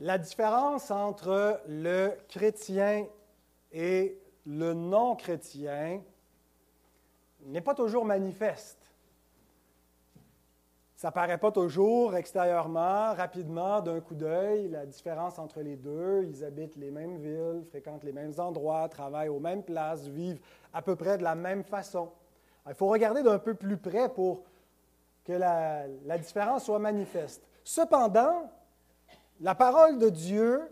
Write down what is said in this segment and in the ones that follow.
La différence entre le chrétien et le non-chrétien n'est pas toujours manifeste. Ça paraît pas toujours extérieurement, rapidement, d'un coup d'œil, la différence entre les deux. Ils habitent les mêmes villes, fréquentent les mêmes endroits, travaillent aux mêmes places, vivent à peu près de la même façon. il faut regarder d'un peu plus près pour que la différence soit manifeste. Cependant, la parole de Dieu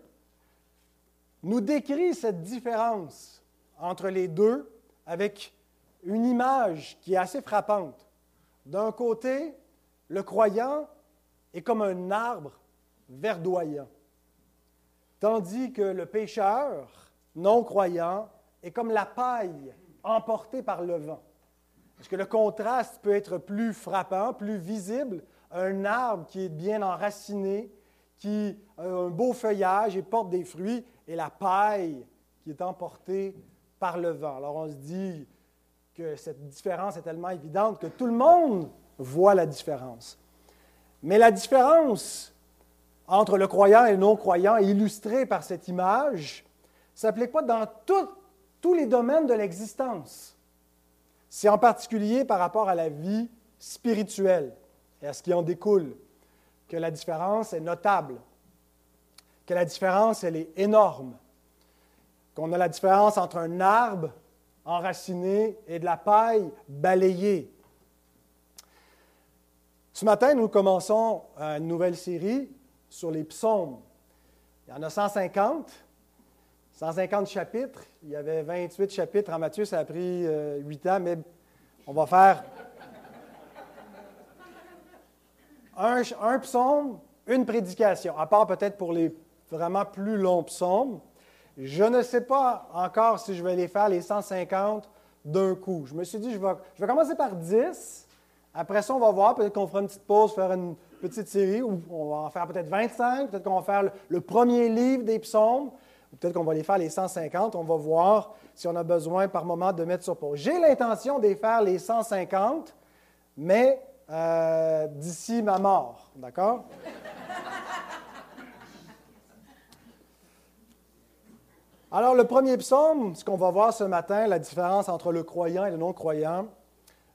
nous décrit cette différence entre les deux avec une image qui est assez frappante. D'un côté, le croyant est comme un arbre verdoyant, tandis que le pécheur non-croyant est comme la paille emportée par le vent. Est-ce que le contraste peut être plus frappant, plus visible? Un arbre qui est bien enraciné, qui a un beau feuillage et porte des fruits, et la paille qui est emportée par le vent. Alors on se dit que cette différence est tellement évidente que tout le monde voit la différence. Mais la différence entre le croyant et le non-croyant illustrée par cette image, s'applique pas dans tous les domaines de l'existence. C'est en particulier par rapport à la vie spirituelle et à ce qui en découle que la différence est notable, que la différence, elle est énorme, qu'on a la différence entre un arbre enraciné et de la paille balayée. Ce matin, nous commençons une nouvelle série sur les psaumes. Il y en a 150, 150 chapitres. Il y avait 28 chapitres en Matthieu, ça a pris 8 euh, ans, mais on va faire un, psaume, une prédication, à part peut-être pour les vraiment plus longs psaumes. Je ne sais pas encore si je vais les faire, les 150, d'un coup. Je me suis dit, je vais, commencer par 10. Après ça, on va voir. Peut-être qu'on fera une petite pause, faire une petite série, ou on va en faire peut-être 25. Peut-être qu'on va faire le, premier livre des psaumes. Peut-être qu'on va les faire les 150. On va voir si on a besoin par moment de mettre sur pause. J'ai l'intention de les faire les 150, mais euh, d'ici ma mort. D'accord? Alors, le premier psaume, ce qu'on va voir ce matin, la différence entre le croyant et le non-croyant,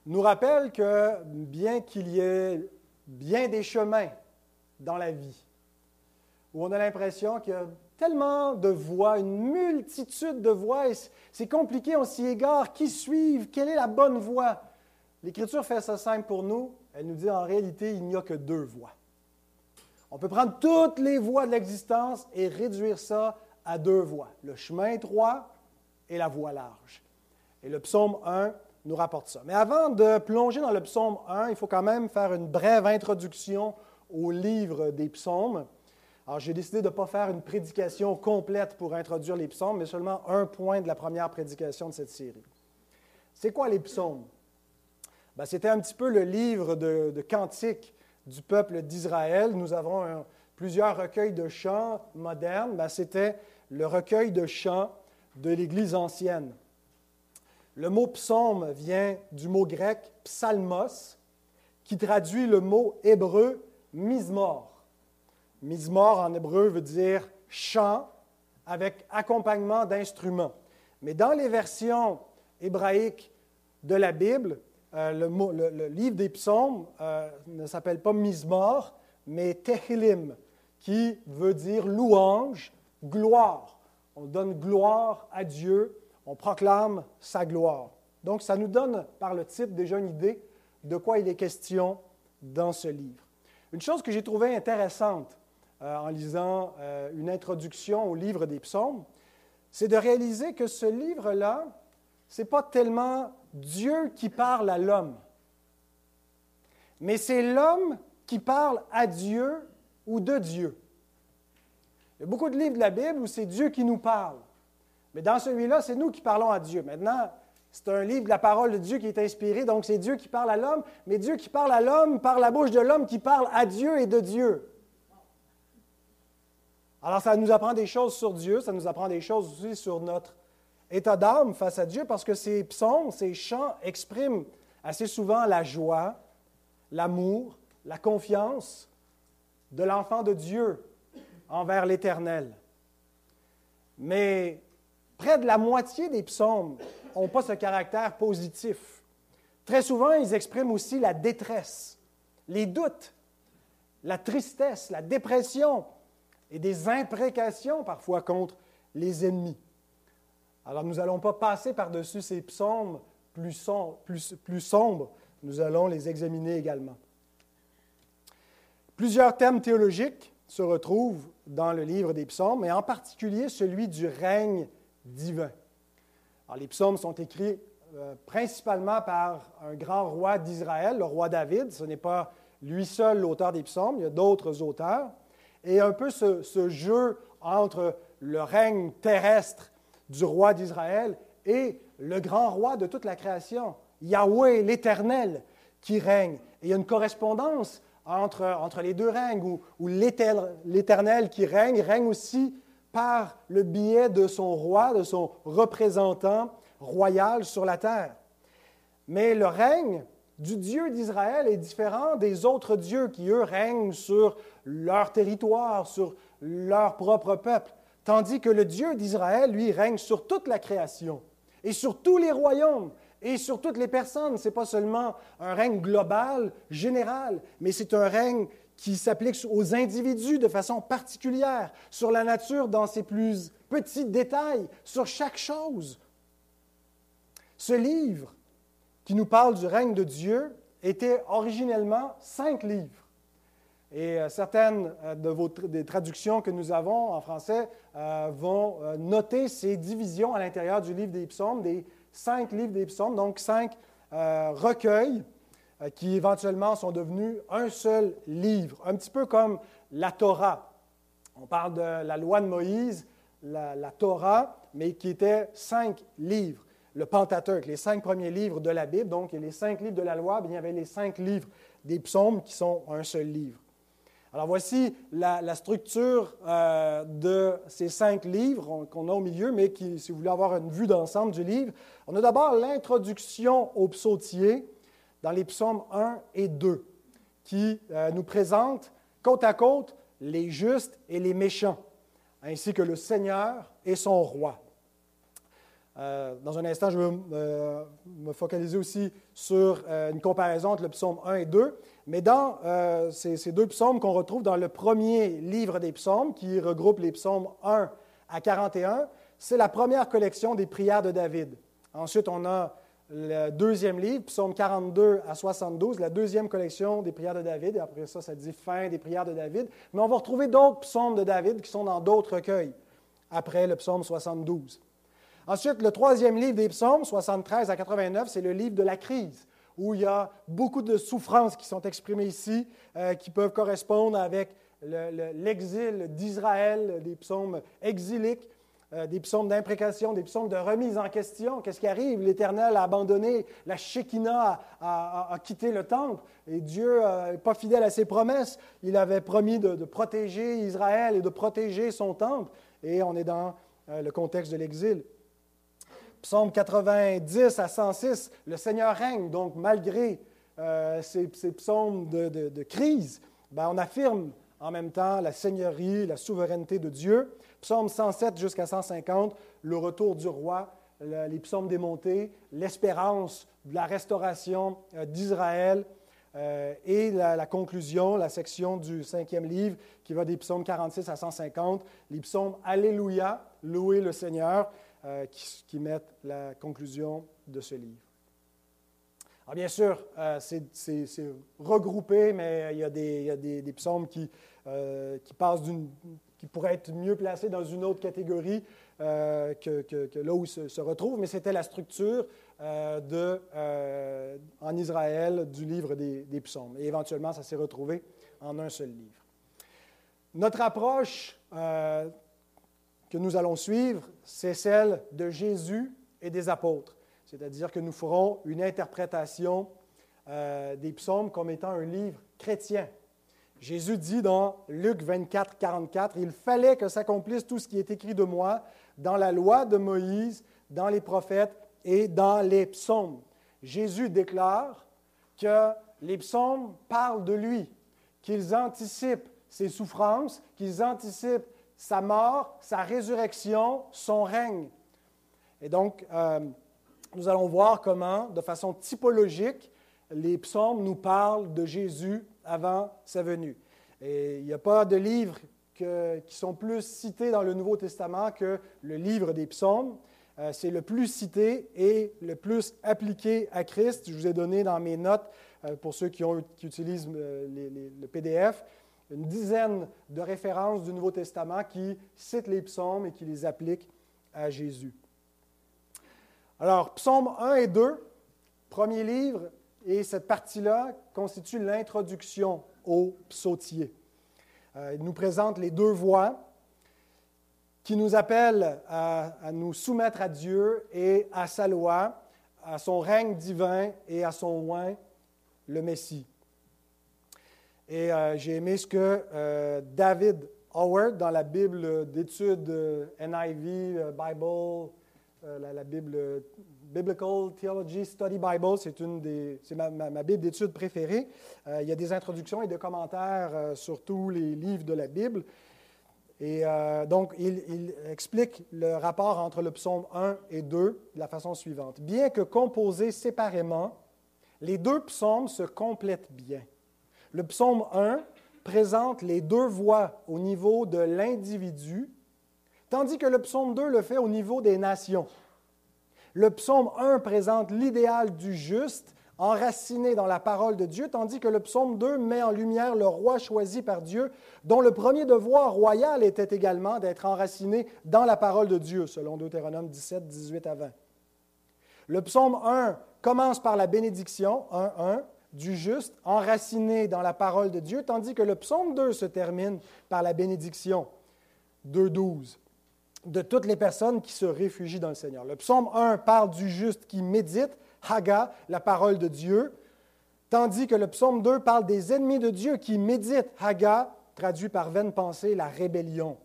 nous rappelle que bien qu'il y ait bien des chemins dans la vie, où on a l'impression qu'il y a tellement de voies, une multitude de voies, c'est compliqué, on s'y égare, qui suivent, quelle est la bonne voie? L'Écriture fait ça simple pour nous. Elle nous dit en réalité, il n'y a que deux voies. On peut prendre toutes les voies de l'existence et réduire ça à deux voies, le chemin étroit et la voie large. Et le psaume 1 nous rapporte ça. Mais avant de plonger dans le psaume 1, il faut quand même faire une brève introduction au livre des psaumes. Alors, j'ai décidé de ne pas faire une prédication complète pour introduire les psaumes, mais seulement un point de la première prédication de cette série. C'est quoi les psaumes? Ben, c'était un petit peu le livre de, cantiques du peuple d'Israël. Nous avons plusieurs recueils de chants modernes. Ben, c'était le recueil de chants de l'Église ancienne. Le mot psaume vient du mot grec psalmos, qui traduit le mot hébreu mismor. Mismor en hébreu veut dire chant avec accompagnement d'instruments. Mais dans les versions hébraïques de la Bible, euh, le, livre des psaumes euh, ne s'appelle pas Mismor, mais Tehilim, qui veut dire louange, gloire. On donne gloire à Dieu, on proclame sa gloire. Donc, ça nous donne par le titre déjà une idée de quoi il est question dans ce livre. Une chose que j'ai trouvée intéressante euh, en lisant une introduction au livre des psaumes, c'est de réaliser que ce livre-là, ce n'est pas tellement Dieu qui parle à l'homme, mais c'est l'homme qui parle à Dieu ou de Dieu. Il y a beaucoup de livres de la Bible où c'est Dieu qui nous parle. Mais dans celui-là, c'est nous qui parlons à Dieu. Maintenant, c'est un livre de la parole de Dieu qui est inspiré, donc c'est Dieu qui parle à l'homme, mais Dieu qui parle à l'homme par la bouche de l'homme qui parle à Dieu et de Dieu. Alors ça nous apprend des choses sur Dieu, ça nous apprend des choses aussi sur notre état d'âme face à Dieu parce que ces psaumes, ces chants expriment assez souvent la joie, l'amour, la confiance de l'enfant de Dieu envers l'Éternel. Mais près de la moitié des psaumes n'ont pas ce caractère positif. Très souvent, ils expriment aussi la détresse, les doutes, la tristesse, la dépression et des imprécations parfois contre les ennemis. Alors nous n'allons pas passer par-dessus ces psaumes plus, sombres, nous allons les examiner également. Plusieurs thèmes théologiques se retrouvent dans le livre des psaumes, et en particulier celui du règne divin. Alors, les psaumes sont écrits euh, principalement par un grand roi d'Israël, le roi David. Ce n'est pas lui seul l'auteur des psaumes, il y a d'autres auteurs. Et un peu ce, jeu entre le règne terrestre du roi d'Israël et le grand roi de toute la création, Yahweh l'Éternel, qui règne. Et il y a une correspondance entre, les deux règnes, où, où l'Éternel qui règne règne aussi par le biais de son roi, de son représentant royal sur la terre. Mais le règne du Dieu d'Israël est différent des autres dieux qui, eux, règnent sur leur territoire, sur leur propre peuple, tandis que le Dieu d'Israël, lui, règne sur toute la création et sur tous les royaumes et sur toutes les personnes. Ce n'est pas seulement un règne global, général, mais c'est un règne qui s'applique aux individus de façon particulière, sur la nature dans ses plus petits détails, sur chaque chose. Ce livre qui nous parle du règne de Dieu était originellement cinq livres. Et euh, certaines euh, des traductions que nous avons en français euh, vont noter ces divisions à l'intérieur du livre des psaumes, des cinq livres des psaumes, donc cinq recueils qui éventuellement sont devenus un seul livre, un petit peu comme la Torah. On parle de la loi de Moïse, la, la Torah, mais qui était cinq livres le Pentateuque, les cinq premiers livres de la Bible, donc les cinq livres de la loi, il y avait les cinq livres des psaumes qui sont un seul livre. Alors voici la, structure euh, de ces cinq livres qu'on a au milieu, mais qui, si vous voulez avoir une vue d'ensemble du livre, on a d'abord l'introduction au psautier dans les psaumes 1 et 2, qui euh, nous présente côte à côte les justes et les méchants, ainsi que le Seigneur et son roi. Euh, dans un instant, je vais me focaliser aussi sur une comparaison entre le psaume 1 et 2. Mais dans ces, deux psaumes qu'on retrouve dans le premier livre des psaumes, qui regroupe les psaumes 1 à 41, c'est la première collection des prières de David. Ensuite, on a le deuxième livre, psaume 42 à 72, la deuxième collection des prières de David. Et après ça, ça dit fin des prières de David. Mais on va retrouver d'autres psaumes de David qui sont dans d'autres recueils après le psaume 72. Ensuite, le troisième livre des psaumes, 73 à 89, c'est le livre de la crise, où il y a beaucoup de souffrances qui sont exprimées ici, euh, qui peuvent correspondre avec l'exil d'Israël, des psaumes exiliques, euh, des psaumes d'imprécation, des psaumes de remise en question. Qu'est-ce qui arrive? L'Éternel a abandonné, la Shekinah a, quitté le temple, et Dieu n'est pas fidèle à ses promesses. Il avait promis de, protéger Israël et de protéger son temple, et on est dans euh, le contexte de l'exil. Psaume 90 à 106, le Seigneur règne. Donc, malgré euh, ces, psaumes de, crise, ben, on affirme en même temps la seigneurie, la souveraineté de Dieu. Psaume 107 jusqu'à 150, le retour du roi, les psaumes des montées, l'espérance de la restauration euh, d'Israël. Euh, et la, la, conclusion, la section du cinquième livre qui va des psaumes 46 à 150, les psaumes Alléluia, louer le Seigneur, euh, qui, mettent la conclusion de ce livre. Alors bien sûr, euh, c'est regroupé, mais il y a des, des, psaumes qui, euh, passent qui pourraient être mieux placés dans une autre catégorie que, là où se, se retrouvent, mais c'était la structure en Israël du livre des, des psaumes. Et éventuellement, ça s'est retrouvé en un seul livre. Notre approche que nous allons suivre, c'est celle de Jésus et des apôtres. C'est-à-dire que nous ferons une interprétation euh, des psaumes comme étant un livre chrétien. Jésus dit dans Luc 24, 44, Il fallait que s'accomplisse tout ce qui est écrit de moi dans la loi de Moïse, dans les prophètes et dans les psaumes. Jésus déclare que les psaumes parlent de lui, qu'ils anticipent ses souffrances, qu'ils anticipent sa mort, sa résurrection, son règne. Et donc, euh, nous allons voir comment, de façon typologique, les psaumes nous parlent de Jésus avant sa venue. Et il n'y a pas de livres qui sont plus cités dans le Nouveau Testament que le livre des psaumes. Euh, c'est le plus cité et le plus appliqué à Christ. Je vous ai donné dans mes notes, euh, pour ceux qui, ont, qui utilisent le PDF, une dizaine de références du Nouveau Testament qui citent les psaumes et qui les appliquent à Jésus. Alors, psaumes 1 et 2, premier livre, et cette partie-là constitue l'introduction au psautier. Euh, il nous présente les deux voies qui nous appellent à, nous soumettre à Dieu et à sa loi, à son règne divin et à son oint, le Messie. Et euh, j'ai aimé ce que euh, David Howard, dans la Bible d'études NIV, Bible, la, Bible Biblical Theology Study Bible, c'est une des, c'est ma, Bible d'études préférée. Euh, il y a des introductions et des commentaires euh, sur tous les livres de la Bible. Et euh, donc, il, explique le rapport entre le psaume 1 et 2 de la façon suivante. Bien que composés séparément, les deux psaumes se complètent bien. Le psaume 1 présente les deux voix au niveau de l'individu, tandis que le psaume 2 le fait au niveau des nations. Le psaume 1 présente l'idéal du juste enraciné dans la parole de Dieu, tandis que le psaume 2 met en lumière le roi choisi par Dieu, dont le premier devoir royal était également d'être enraciné dans la parole de Dieu, selon Deutéronome 17, 18 à 20. Le psaume 1 commence par la bénédiction, 1.1, du juste, enraciné dans la parole de Dieu, tandis que le psaume 2 se termine par la bénédiction, 2.12 de toutes les personnes qui se réfugient dans le Seigneur. Le psaume 1 parle du juste qui médite, Haga, la parole de Dieu, tandis que le psaume 2 parle des ennemis de Dieu qui méditent, Haga, traduit par vaine pensée, la rébellion.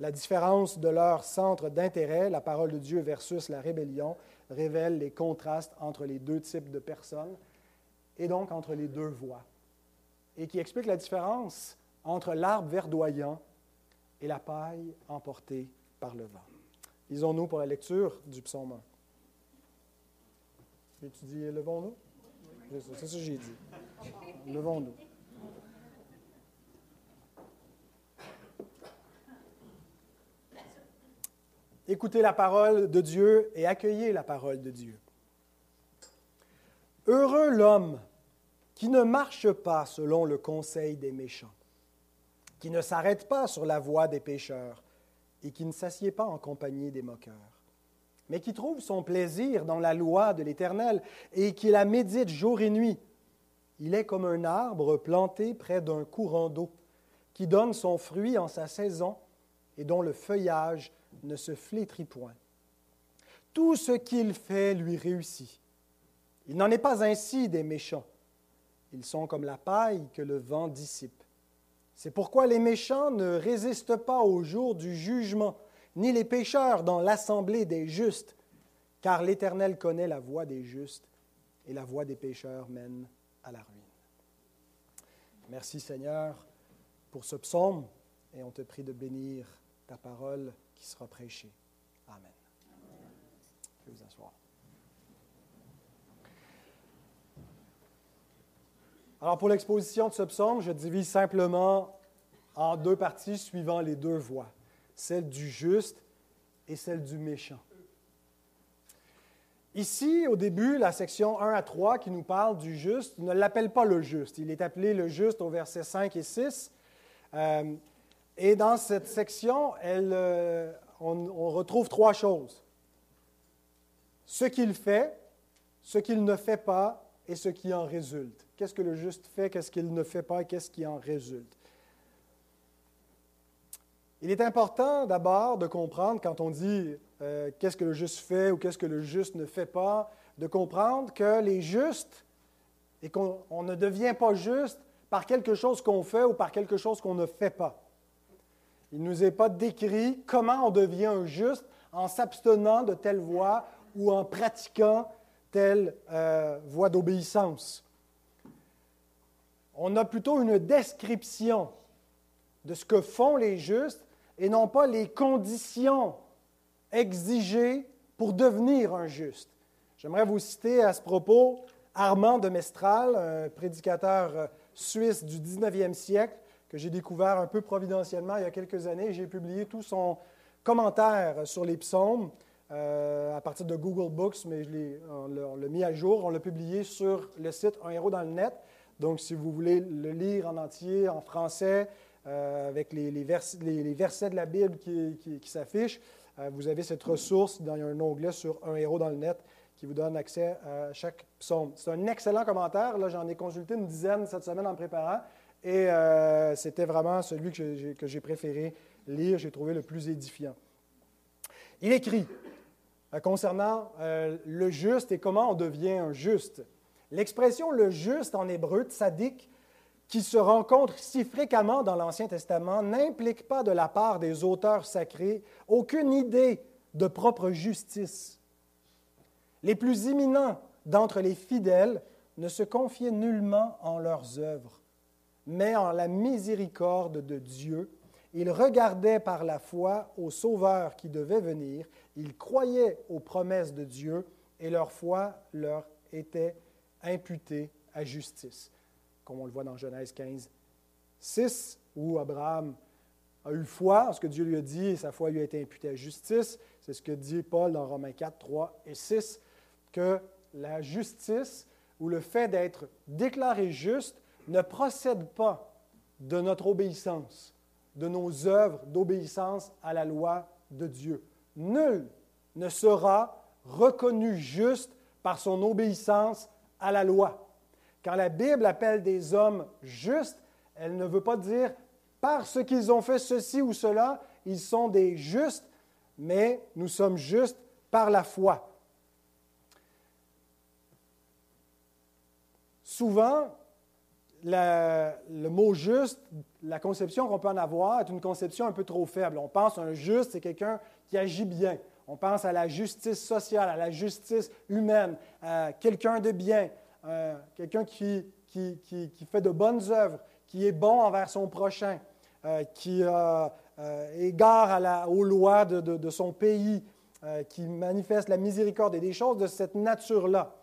La différence de leur centre d'intérêt, la parole de Dieu versus la rébellion, révèle les contrastes entre les deux types de personnes et donc entre les deux voies, et qui explique la différence entre l'arbre verdoyant et la paille emportée par le vent. Lisons-nous pour la lecture du psaume 1. Tu dis levons-nous? C'est ça que j'ai dit. Levons-nous. Écoutez la parole de Dieu et accueillez la parole de Dieu. Heureux l'homme qui ne marche pas selon le conseil des méchants, qui ne s'arrête pas sur la voie des pécheurs, et qui ne s'assied pas en compagnie des moqueurs, mais qui trouve son plaisir dans la loi de l'Éternel et qui la médite jour et nuit. Il est comme un arbre planté près d'un courant d'eau, qui donne son fruit en sa saison et dont le feuillage ne se flétrit point. Tout ce qu'il fait lui réussit. Il n'en est pas ainsi des méchants. Ils sont comme la paille que le vent dissipe. C'est pourquoi les méchants ne résistent pas au jour du jugement, ni les pécheurs dans l'assemblée des justes, car l'Éternel connaît la voie des justes, et la voie des pécheurs mène à la ruine. Merci Seigneur pour ce psaume, et on te prie de bénir ta parole qui sera prêchée. Amen. Je vous asseoir. Alors pour l'exposition de ce psaume, je divise simplement en deux parties suivant les deux voies, celle du juste et celle du méchant. Ici, au début, la section 1 à 3 qui nous parle du juste ne l'appelle pas le juste. Il est appelé le juste au verset 5 et 6. Euh, et dans cette section, euh, on retrouve trois choses. Ce qu'il fait, ce qu'il ne fait pas et ce qui en résulte. Qu'est-ce que le juste fait, qu'est-ce qu'il ne fait pas qu'est-ce qui en résulte? Il est important d'abord de comprendre quand on dit euh, qu'est-ce que le juste fait ou qu'est-ce que le juste ne fait pas, de comprendre que les justes, et qu'on ne devient pas juste par quelque chose qu'on fait ou par quelque chose qu'on ne fait pas. Il ne nous est pas décrit comment on devient juste en s'abstenant de telle voie ou en pratiquant telle euh, voie d'obéissance. On a plutôt une description de ce que font les justes et non pas les conditions exigées pour devenir un juste. J'aimerais vous citer à ce propos Armand de Mestral, un prédicateur euh, suisse du 19e siècle que j'ai découvert un peu providentiellement il y a quelques années. J'ai publié tout son commentaire sur les psaumes euh, à partir de Google Books, mais on l'a mis à jour. On l'a publié sur le site Un héros dans le net. Donc, si vous voulez le lire en entier, en français, euh, avec les, versets de la Bible qui, s'affichent, euh, vous avez cette ressource dans un onglet sur Un héros dans le net qui vous donne accès à chaque psaume. C'est un excellent commentaire. Là, j'en ai consulté une dizaine cette semaine en préparant. Et c'était vraiment celui que j'ai préféré lire, j'ai trouvé le plus édifiant. Il écrit concernant euh, le juste et comment on devient un juste. L'expression le juste en hébreu, tzaddik, qui se rencontre si fréquemment dans l'Ancien Testament, n'implique pas de la part des auteurs sacrés aucune idée de propre justice. Les plus imminents d'entre les fidèles ne se confiaient nullement en leurs œuvres, mais en la miséricorde de Dieu ils regardaient par la foi au Sauveur qui devait venir, ils croyaient aux promesses de Dieu et leur foi leur était imputée à justice, comme on le voit dans Genèse 15, 6, où Abraham a eu foi en ce que Dieu lui a dit et sa foi lui a été imputée à justice. C'est ce que dit Paul dans Romains 4, 3 et 6, que la justice ou le fait d'être déclaré juste ne procède pas de notre obéissance, de nos œuvres d'obéissance à la loi de Dieu. Nul ne sera reconnu juste par son obéissance à la loi. Quand la Bible appelle des hommes justes, elle ne veut pas dire parce qu'ils ont fait ceci ou cela, ils sont des justes, mais nous sommes justes par la foi. Souvent, le mot juste, la conception qu'on peut en avoir est une conception un peu trop faible. On pense un juste, c'est quelqu'un qui agit bien. On pense à la justice sociale, à la justice humaine, à quelqu'un de bien, euh, quelqu'un qui, fait de bonnes œuvres, qui est bon envers son prochain, euh, qui euh, égare aux lois de son pays, qui manifeste la miséricorde et des choses de cette nature-là.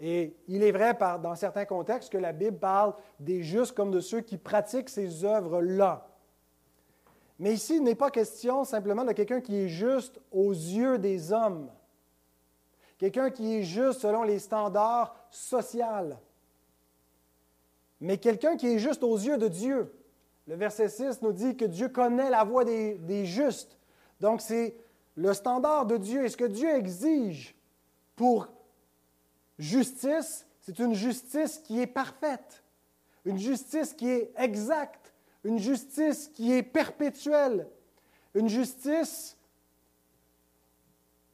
Et il est vrai dans certains contextes que la Bible parle des justes comme de ceux qui pratiquent ces œuvres-là. Mais ici, il n'est pas question simplement de quelqu'un qui est juste aux yeux des hommes, quelqu'un qui est juste selon les standards sociaux, mais quelqu'un qui est juste aux yeux de Dieu. Le verset 6 nous dit que Dieu connaît la voie des, des justes. Donc c'est le standard de Dieu. Et ce que Dieu exige pour Justice, c'est une justice qui est parfaite, une justice qui est exacte, une justice qui est perpétuelle, une justice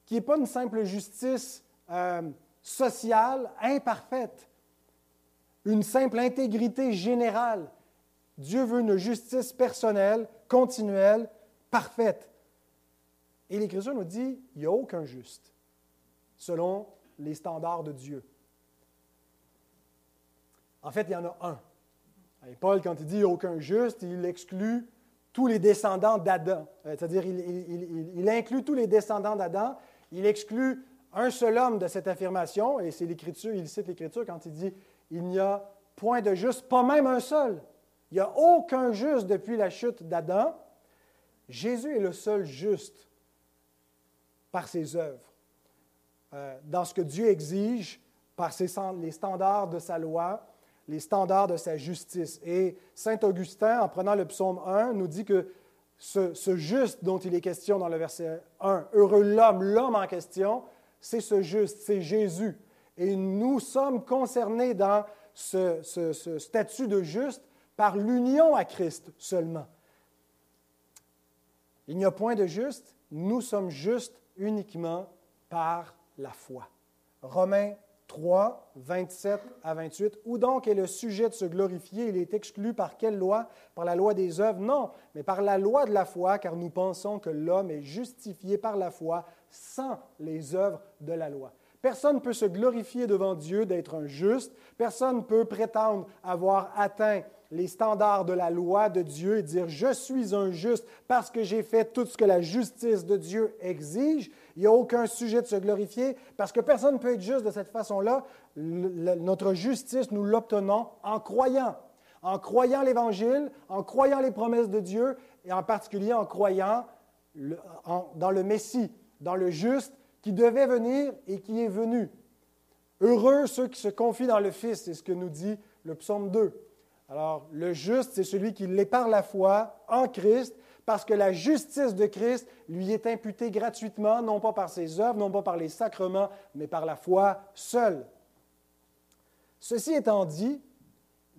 qui n'est pas une simple justice euh, sociale imparfaite, une simple intégrité générale. Dieu veut une justice personnelle, continuelle, parfaite. Et l'Écriture nous dit, il n'y a aucun juste, selon les standards de Dieu. En fait, il y en a un. Paul, quand il dit aucun juste, il exclut tous les descendants d'Adam. Euh, c'est-à-dire, il, inclut tous les descendants d'Adam. Il exclut un seul homme de cette affirmation, et c'est l'Écriture, il cite l'Écriture quand il dit Il n'y a point de juste, pas même un seul. Il n'y a aucun juste depuis la chute d'Adam. Jésus est le seul juste par ses œuvres. Euh, dans ce que Dieu exige par les standards de sa loi, les standards de sa justice. Et Saint Augustin, en prenant le psaume 1, nous dit que ce, juste dont il est question dans le verset 1, heureux l'homme, l'homme en question, c'est ce juste, c'est Jésus. Et nous sommes concernés dans ce, ce statut de juste par l'union à Christ seulement. Il n'y a point de juste, nous sommes justes uniquement par la foi. Romains 3, 27 à 28. Où donc est le sujet de se glorifier? Il est exclu par quelle loi? Par la loi des œuvres? Non, mais par la loi de la foi, car nous pensons que l'homme est justifié par la foi sans les œuvres de la loi. Personne ne peut se glorifier devant Dieu d'être un juste. Personne ne peut prétendre avoir atteint les standards de la loi de Dieu et dire je suis un juste parce que j'ai fait tout ce que la justice de Dieu exige. Il n'y a aucun sujet de se glorifier parce que personne ne peut être juste de cette façon-là. Notre justice, nous l'obtenons en croyant, en croyant l'Évangile, en croyant les promesses de Dieu et en particulier en croyant dans le Messie, dans le juste qui devait venir et qui est venu. Heureux ceux qui se confient dans le Fils, c'est ce que nous dit le psaume 2. Alors, le juste, c'est celui qui l'est par la foi en Christ, parce que la justice de Christ lui est imputée gratuitement, non pas par ses œuvres, non pas par les sacrements, mais par la foi seule. Ceci étant dit,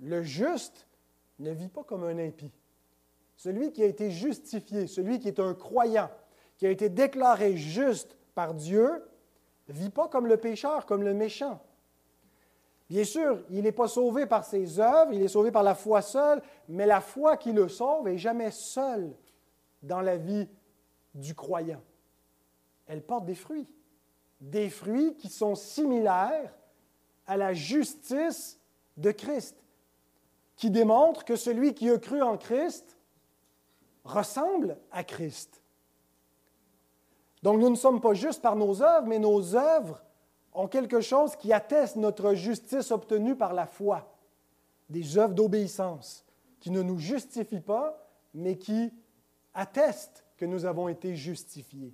le juste ne vit pas comme un impie. Celui qui a été justifié, celui qui est un croyant, qui a été déclaré juste par Dieu, ne vit pas comme le pécheur, comme le méchant. Bien sûr, il n'est pas sauvé par ses œuvres, il est sauvé par la foi seule, mais la foi qui le sauve n'est jamais seule dans la vie du croyant. Elle porte des fruits, des fruits qui sont similaires à la justice de Christ, qui démontrent que celui qui a cru en Christ ressemble à Christ. Donc nous ne sommes pas justes par nos œuvres, mais nos œuvres ont quelque chose qui atteste notre justice obtenue par la foi, des œuvres d'obéissance, qui ne nous justifient pas, mais qui attestent que nous avons été justifiés.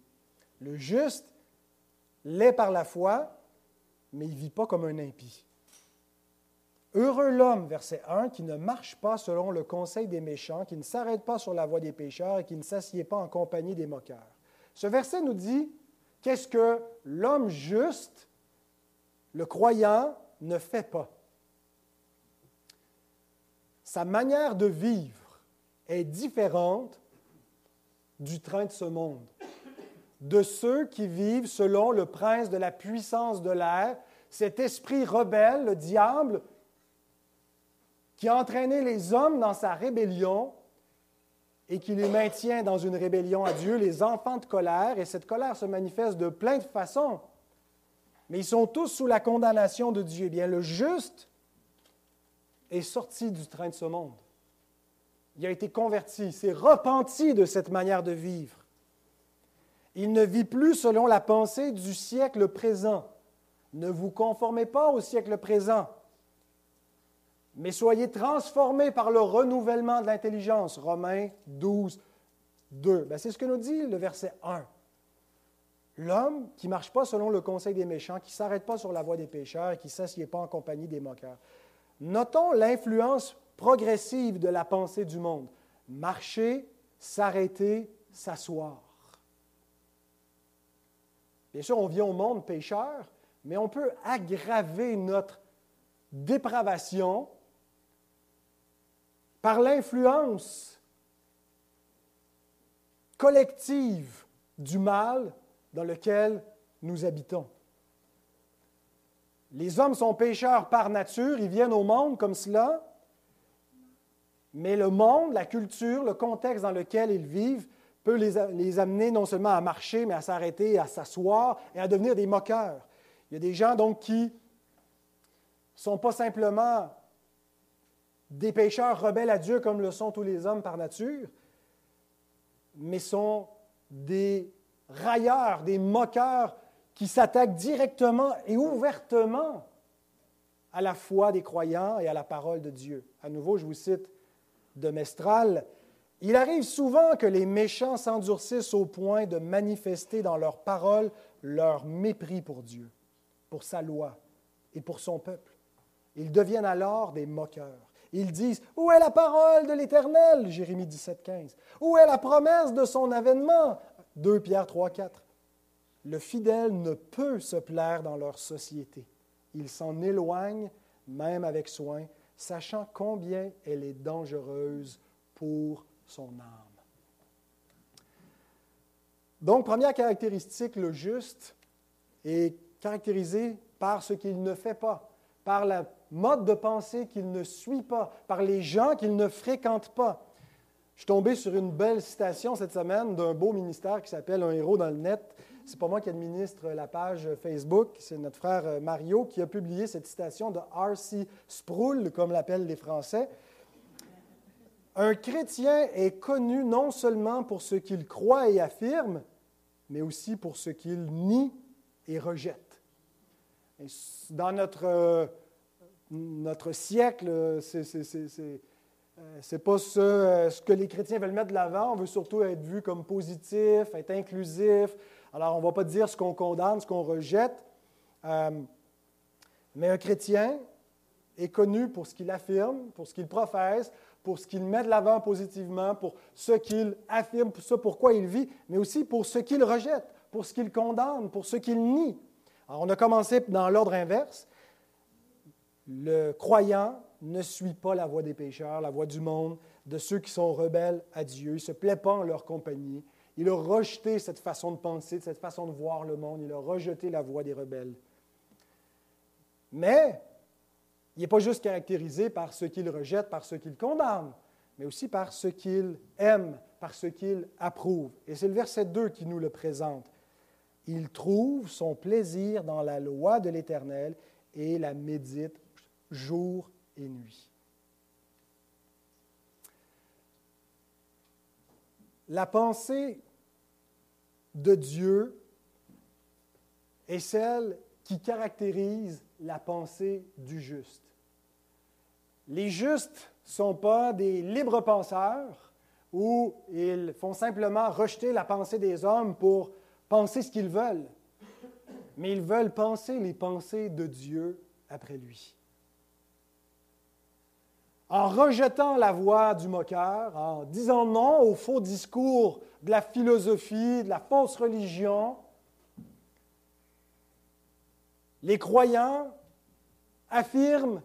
Le juste l'est par la foi, mais il ne vit pas comme un impie. Heureux l'homme, verset 1, qui ne marche pas selon le conseil des méchants, qui ne s'arrête pas sur la voie des pécheurs et qui ne s'assied pas en compagnie des moqueurs. Ce verset nous dit qu'est-ce que l'homme juste le croyant ne fait pas? Sa manière de vivre est différente du train de ce monde, de ceux qui vivent selon le prince de la puissance de l'air, cet esprit rebelle, le diable, qui a entraîné les hommes dans sa rébellion et qui les maintient dans une rébellion à Dieu, les enfants de colère, et cette colère se manifeste de plein de façons mais ils sont tous sous la condamnation de Dieu. Eh bien, le juste est sorti du train de ce monde. Il a été converti, s'est repenti de cette manière de vivre. Il ne vit plus selon la pensée du siècle présent. Ne vous conformez pas au siècle présent, mais soyez transformés par le renouvellement de l'intelligence. Romains 12, 2. Ben, c'est ce que nous dit le verset 1. L'homme qui ne marche pas selon le conseil des méchants, qui ne s'arrête pas sur la voie des pécheurs qui ne s'assied pas en compagnie des moqueurs. Notons l'influence progressive de la pensée du monde. Marcher, s'arrêter, s'asseoir. Bien sûr, on vient au monde pécheur, mais on peut aggraver notre dépravation par l'influence collective du mal dans lequel nous habitons. Les hommes sont pécheurs par nature, ils viennent au monde comme cela, mais le monde, la culture, le contexte dans lequel ils vivent peut les, amener non seulement à marcher, mais à s'arrêter, à s'asseoir et à devenir des moqueurs. Il y a des gens donc qui ne sont pas simplement des pécheurs rebelles à Dieu comme le sont tous les hommes par nature, mais sont des railleurs, des moqueurs qui s'attaquent directement et ouvertement à la foi des croyants et à la parole de Dieu. À nouveau, je vous cite de Mestral. Il arrive souvent que les méchants s'endurcissent au point de manifester dans leurs paroles leur mépris pour Dieu, pour sa loi et pour son peuple. Ils deviennent alors des moqueurs. Ils disent Où est la parole de l'Éternel Jérémie 17, 15. Où est la promesse de son avènement 2 Pierre 3, 4. Le fidèle ne peut se plaire dans leur société. Il s'en éloigne, même avec soin, sachant combien elle est dangereuse pour son âme. Donc, première caractéristique, le juste est caractérisé par ce qu'il ne fait pas, par la mode de pensée qu'il ne suit pas, par les gens qu'il ne fréquente pas. Je suis tombé sur une belle citation cette semaine d'un beau ministère qui s'appelle Un héros dans le net. C'est pas moi qui administre la page Facebook, c'est notre frère euh, Mario qui a publié cette citation de R.C. Sproul, comme l'appellent les Français. Un chrétien est connu non seulement pour ce qu'il croit et affirme, mais aussi pour ce qu'il nie et rejette. dans notre, euh, notre siècle, c'est n'est pas ce, euh, ce, que les chrétiens veulent mettre de l'avant. On veut surtout être vu comme positif, être inclusif. Alors, on ne va pas dire ce qu'on condamne, ce qu'on rejette. Euh, mais un chrétien est connu pour ce qu'il affirme, pour ce qu'il professe, pour ce qu'il met de l'avant positivement, pour ce qu'il affirme, pour ce pourquoi il vit, mais aussi pour ce qu'il rejette, pour ce qu'il condamne, pour ce qu'il nie. Alors, on a commencé dans l'ordre inverse. Le croyant ne suit pas la voie des pécheurs, la voie du monde, de ceux qui sont rebelles à Dieu. Il se plaît pas en leur compagnie. Il a rejeté cette façon de penser, cette façon de voir le monde. Il a rejeté la voie des rebelles. Mais il n'est pas juste caractérisé par ce qu'il rejette, par ce qu'il condamne, mais aussi par ce qu'il aime, par ce qu'il approuve. Et c'est le verset 2 qui nous le présente. Il trouve son plaisir dans la loi de l'Éternel et la médite jour et nuit. La pensée de Dieu est celle qui caractérise la pensée du juste. Les justes ne sont pas des libres penseurs où ils font simplement rejeter la pensée des hommes pour penser ce qu'ils veulent, mais ils veulent penser les pensées de Dieu après lui. En rejetant la voix du moqueur, en disant non au faux discours de la philosophie, de la fausse religion, les croyants affirment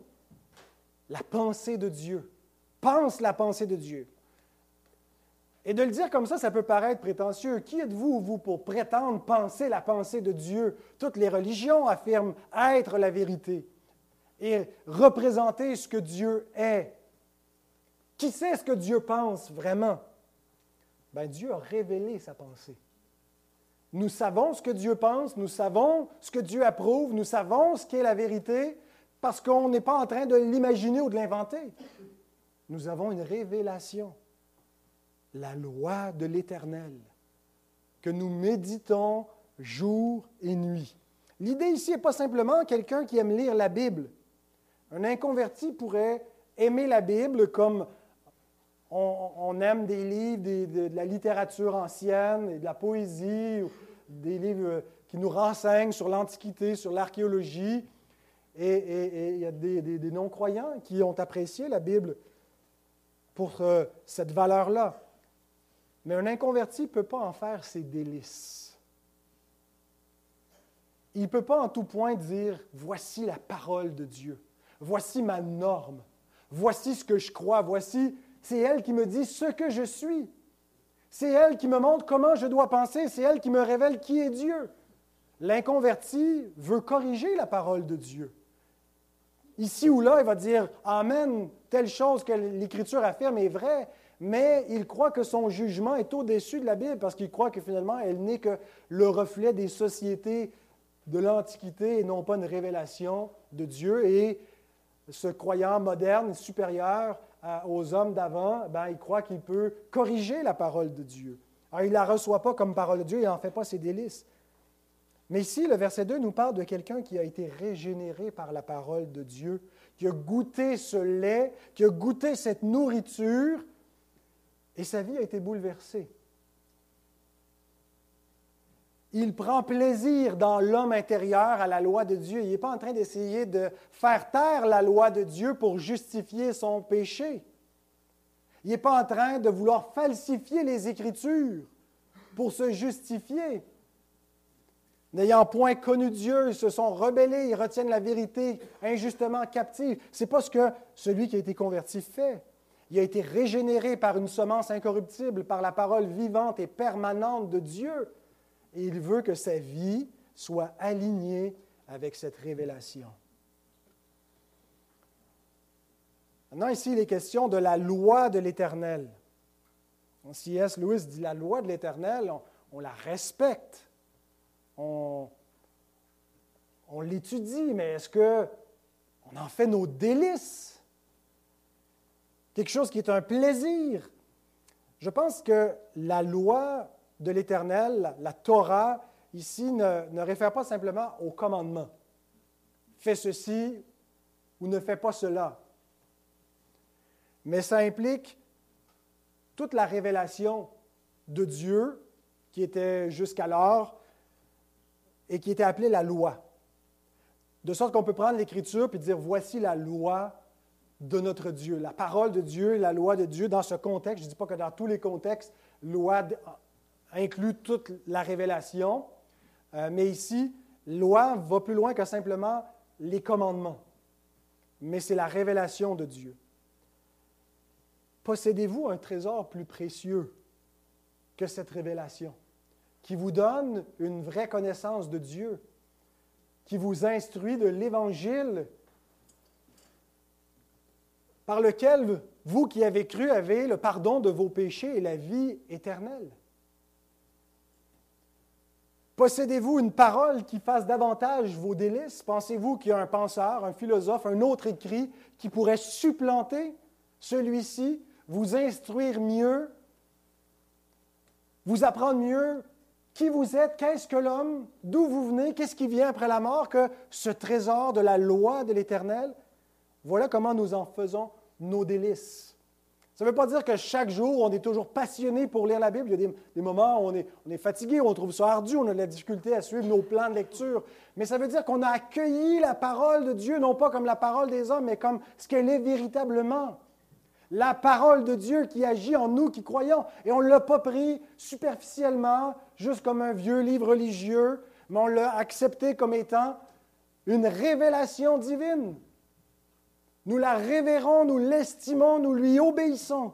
la pensée de Dieu, pensent la pensée de Dieu. Et de le dire comme ça, ça peut paraître prétentieux. Qui êtes-vous, vous, pour prétendre penser la pensée de Dieu? Toutes les religions affirment être la vérité et représenter ce que Dieu est. Qui sait ce que Dieu pense vraiment? Ben, Dieu a révélé sa pensée. Nous savons ce que Dieu pense, nous savons ce que Dieu approuve, nous savons ce qu'est la vérité, parce qu'on n'est pas en train de l'imaginer ou de l'inventer. Nous avons une révélation, la loi de l'Éternel, que nous méditons jour et nuit. L'idée ici n'est pas simplement quelqu'un qui aime lire la Bible. Un inconverti pourrait aimer la Bible comme on, aime des livres, de, la littérature ancienne et de la poésie, des livres qui nous renseignent sur l'Antiquité, sur l'archéologie. Et, il y a des, non-croyants qui ont apprécié la Bible pour euh, cette valeur-là. Mais un inconverti ne peut pas en faire ses délices. Il ne peut pas en tout point dire, voici la parole de Dieu, voici ma norme, voici ce que je crois, voici, c'est elle qui me dit ce que je suis. C'est elle qui me montre comment je dois penser, c'est elle qui me révèle qui est Dieu. L'inconverti veut corriger la parole de Dieu ici ou là, il va dire Amen, telle chose que l'Écriture affirme est vraie, mais il croit que son jugement est au-dessus de la Bible parce qu'il croit que finalement, elle n'est que le reflet des sociétés de l'Antiquité et non pas une révélation de Dieu. Et ce croyant moderne, supérieur aux hommes d'avant, ben, il croit qu'il peut corriger la parole de Dieu. Alors, il ne la reçoit pas comme parole de Dieu, il n'en fait pas ses délices. Mais ici, le verset 2 nous parle de quelqu'un qui a été régénéré par la parole de Dieu, qui a goûté ce lait, qui a goûté cette nourriture, et sa vie a été bouleversée. Il prend plaisir dans l'homme intérieur à la loi de Dieu. Il n'est pas en train d'essayer de faire taire la loi de Dieu pour justifier son péché. Il n'est pas en train de vouloir falsifier les Écritures pour se justifier. N'ayant point connu Dieu, ils se sont rebellés, ils retiennent la vérité injustement captive. Ce n'est pas ce que celui qui a été converti fait. Il a été régénéré par une semence incorruptible, par la parole vivante et permanente de Dieu. Et il veut que sa vie soit alignée avec cette révélation. Maintenant, ici, il est question de la loi de l'Éternel. C.S. Lewis dit la loi de l'Éternel, on la respecte on, l'étudie, mais est-ce qu'on en fait nos délices? quelque chose qui est un plaisir. Je pense que la loi de l'Éternel, la, Torah, ici, ne, réfère pas simplement au commandement. Fais ceci ou ne fais pas cela. Mais ça implique toute la révélation de Dieu qui était jusqu'alors et qui était appelée la loi. De sorte qu'on peut prendre l'Écriture et dire voici la loi de notre Dieu, la parole de Dieu, la loi de Dieu dans ce contexte. Je ne dis pas que dans tous les contextes, loi inclut toute la révélation, euh, mais ici, loi va plus loin que simplement les commandements, mais c'est la révélation de Dieu. Possédez-vous un trésor plus précieux que cette révélation, qui vous donne une vraie connaissance de Dieu, qui vous instruit de l'Évangile par lequel vous qui avez cru avez le pardon de vos péchés et la vie éternelle. Possédez-vous une parole qui fasse davantage vos délices? Pensez-vous qu'il y a un penseur, un philosophe, un autre écrit qui pourrait supplanter celui-ci, vous instruire mieux, vous apprendre mieux qui vous êtes, qu'est-ce que l'homme, d'où vous venez, qu'est-ce qui vient après la mort, que ce trésor de la loi de l'Éternel? Voilà comment nous en faisons nos délices. Ça ne veut pas dire que chaque jour, on est toujours passionné pour lire la Bible. Il y a des, moments où on est, fatigué, où on trouve ça ardu, on a de la difficulté à suivre nos plans de lecture. Mais ça veut dire qu'on a accueilli la parole de Dieu, non pas comme la parole des hommes, mais comme ce qu'elle est véritablement. La parole de Dieu qui agit en nous qui croyons. Et on ne l'a pas pris superficiellement, juste comme un vieux livre religieux, mais on l'a accepté comme étant une révélation divine. Nous la révérons, nous l'estimons, nous lui obéissons.